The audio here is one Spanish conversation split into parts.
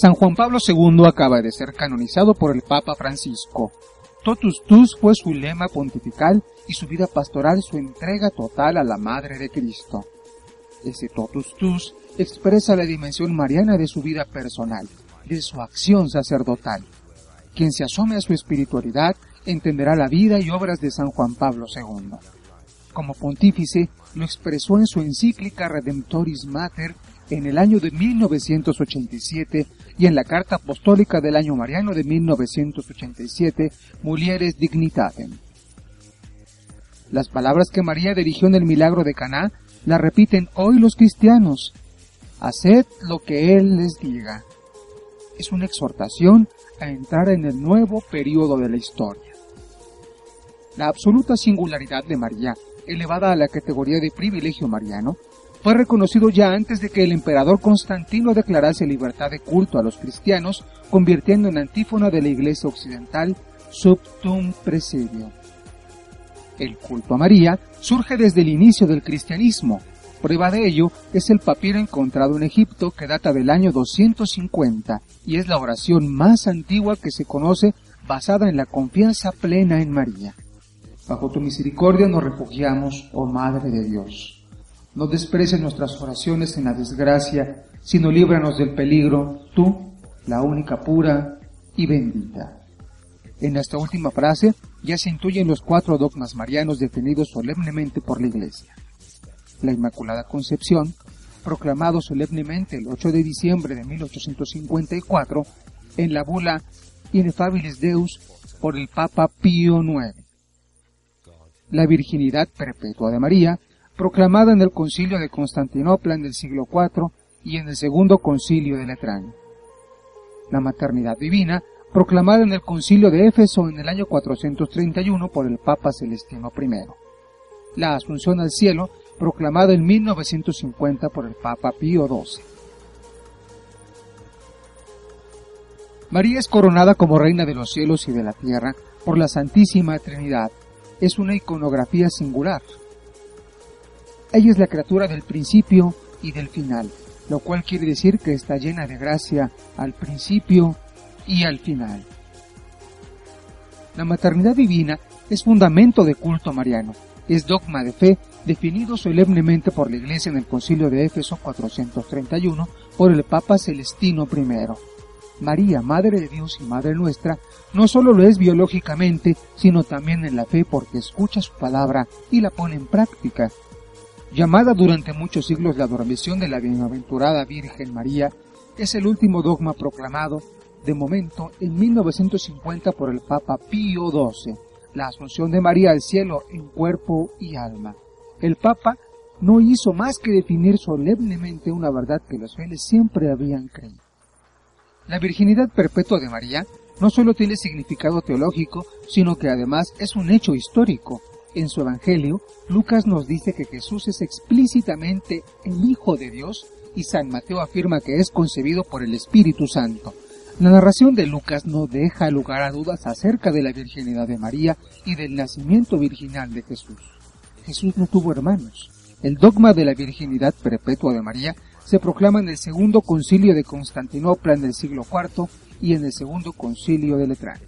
San Juan Pablo II acaba de ser canonizado por el Papa Francisco. Totus tus fue su lema pontifical y su vida pastoral su entrega total a la Madre de Cristo. Ese totus tus expresa la dimensión mariana de su vida personal, de su acción sacerdotal. Quien se asome a su espiritualidad entenderá la vida y obras de San Juan Pablo II. Como pontífice, lo expresó en su encíclica Redemptoris Mater en el año de 1987 y en la Carta Apostólica del Año Mariano de 1987, Mulieres Dignitatem. Las palabras que María dirigió en el milagro de Caná las repiten hoy los cristianos. Haced lo que Él les diga. Es una exhortación a entrar en el nuevo periodo de la historia. La absoluta singularidad de María, elevada a la categoría de privilegio mariano, fue reconocido ya antes de que el emperador Constantino declarase libertad de culto a los cristianos, convirtiendo en antífona de la Iglesia Occidental Subtum Presidio. El culto a María surge desde el inicio del cristianismo. Prueba de ello es el papiro encontrado en Egipto que data del año 250 y es la oración más antigua que se conoce basada en la confianza plena en María. Bajo tu misericordia nos refugiamos, oh Madre de Dios. No desprecies nuestras oraciones en la desgracia, sino líbranos del peligro, tú, la única pura y bendita. En esta última frase ya se intuyen los cuatro dogmas marianos definidos solemnemente por la Iglesia. La Inmaculada Concepción, proclamado solemnemente el 8 de diciembre de 1854 en la bula Inefabilis Deus por el Papa Pío IX. La virginidad perpetua de María, proclamada en el concilio de Constantinopla en el siglo IV y en el segundo concilio de Letrán. La maternidad divina, proclamada en el concilio de Éfeso en el año 431 por el Papa Celestino I. La asunción al cielo, proclamada en 1950 por el Papa Pío XII. María es coronada como Reina de los cielos y de la tierra por la Santísima Trinidad. Es una iconografía singular, ella es la criatura del principio y del final, lo cual quiere decir que está llena de gracia al principio y al final. La maternidad divina es fundamento de culto mariano, es dogma de fe definido solemnemente por la Iglesia en el Concilio de Éfeso 431 por el Papa Celestino I. María, Madre de Dios y Madre nuestra, no solo lo es biológicamente, sino también en la fe porque escucha su palabra y la pone en práctica, llamada durante muchos siglos la adoración de la bienaventurada Virgen María, es el último dogma proclamado, de momento, en 1950 por el Papa Pío XII, la asunción de María al cielo en cuerpo y alma. El Papa no hizo más que definir solemnemente una verdad que los fieles siempre habían creído. La virginidad perpetua de María no solo tiene significado teológico, sino que además es un hecho histórico, en su Evangelio, Lucas nos dice que Jesús es explícitamente el Hijo de Dios y San Mateo afirma que es concebido por el Espíritu Santo. La narración de Lucas no deja lugar a dudas acerca de la virginidad de María y del nacimiento virginal de Jesús. Jesús no tuvo hermanos. El dogma de la virginidad perpetua de María se proclama en el segundo concilio de Constantinopla en el siglo IV y en el segundo concilio de Letrán.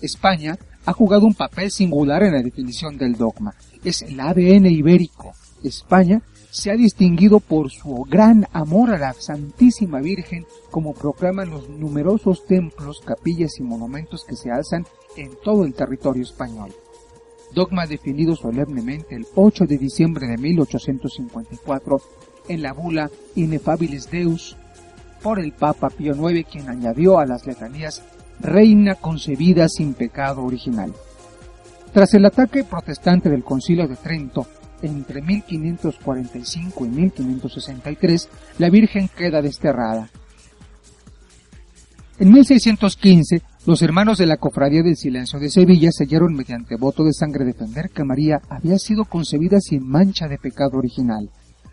España ha jugado un papel singular en la definición del dogma. Es el ADN ibérico. España se ha distinguido por su gran amor a la Santísima Virgen, como proclaman los numerosos templos, capillas y monumentos que se alzan en todo el territorio español. Dogma definido solemnemente el 8 de diciembre de 1854 en la bula Inefabilis Deus por el Papa Pío IX, quien añadió a las letanías reina concebida sin pecado original. Tras el ataque protestante del Concilio de Trento entre 1545 y 1563, la Virgen queda desterrada. En 1615, los hermanos de la Cofradía del Silencio de Sevilla sellaron mediante voto de sangre defender que María había sido concebida sin mancha de pecado original.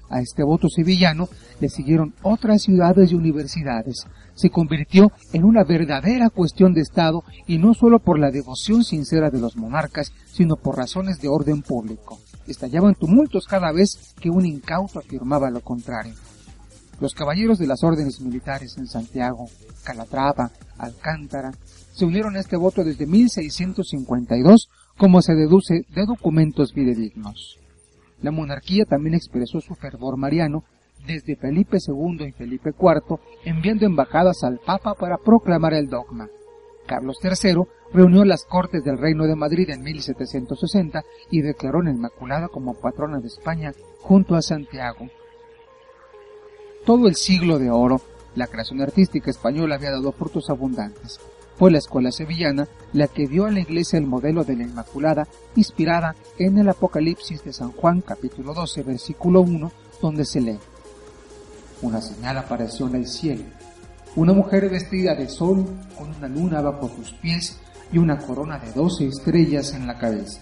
A este voto sevillano le siguieron otras ciudades y universidades. Se convirtió en una verdadera cuestión de Estado y no solo por la devoción sincera de los monarcas, sino por razones de orden público. Estallaban tumultos cada vez que un incauto afirmaba lo contrario. Los caballeros de las órdenes militares en Santiago, Calatrava, Alcántara, se unieron a este voto desde 1652, como se deduce de documentos fidedignos. La monarquía también expresó su fervor mariano desde Felipe II y Felipe IV, enviando embajadas al Papa para proclamar el dogma. Carlos III reunió las Cortes del Reino de Madrid en 1760 y declaró la Inmaculada como patrona de España junto a Santiago. Todo el siglo de oro, la creación artística española había dado frutos abundantes. Fue la escuela sevillana la que dio a la iglesia el modelo de la Inmaculada, inspirada en el Apocalipsis de San Juan capítulo 12 versículo 1, donde se lee. Una señal apareció en el cielo, una mujer vestida de sol con una luna bajo sus pies y una corona de doce estrellas en la cabeza.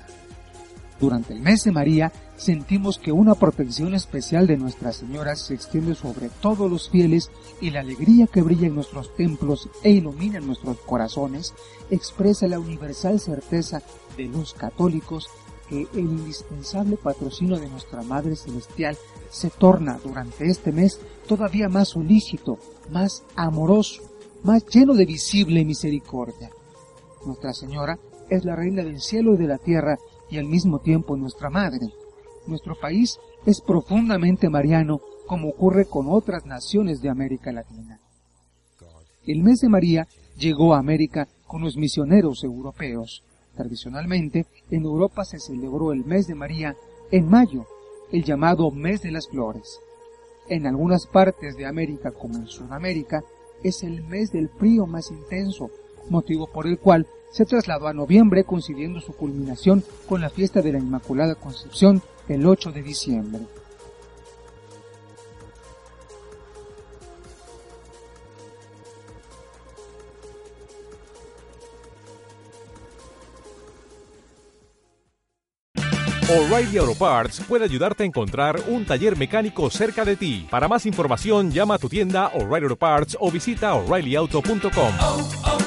Durante el mes de María sentimos que una protección especial de Nuestra Señora se extiende sobre todos los fieles y la alegría que brilla en nuestros templos e ilumina nuestros corazones expresa la universal certeza de los católicos que el indispensable patrocinio de nuestra Madre Celestial se torna durante este mes todavía más solícito, más amoroso, más lleno de visible misericordia. Nuestra Señora es la Reina del cielo y de la tierra y al mismo tiempo nuestra madre. Nuestro país es profundamente mariano, como ocurre con otras naciones de América Latina. El mes de María llegó a América con los misioneros europeos. Tradicionalmente, en Europa se celebró el mes de María en mayo, el llamado mes de las flores. En algunas partes de América, como en Sudamérica, es el mes del frío más intenso, motivo por el cual se trasladó a noviembre coincidiendo su culminación con la fiesta de la Inmaculada Concepción el 8 de diciembre. O'Reilly Auto Parts puede ayudarte a encontrar un taller mecánico cerca de ti. Para más información, llama a tu tienda O'Reilly Auto Parts o visita oreillyauto.com.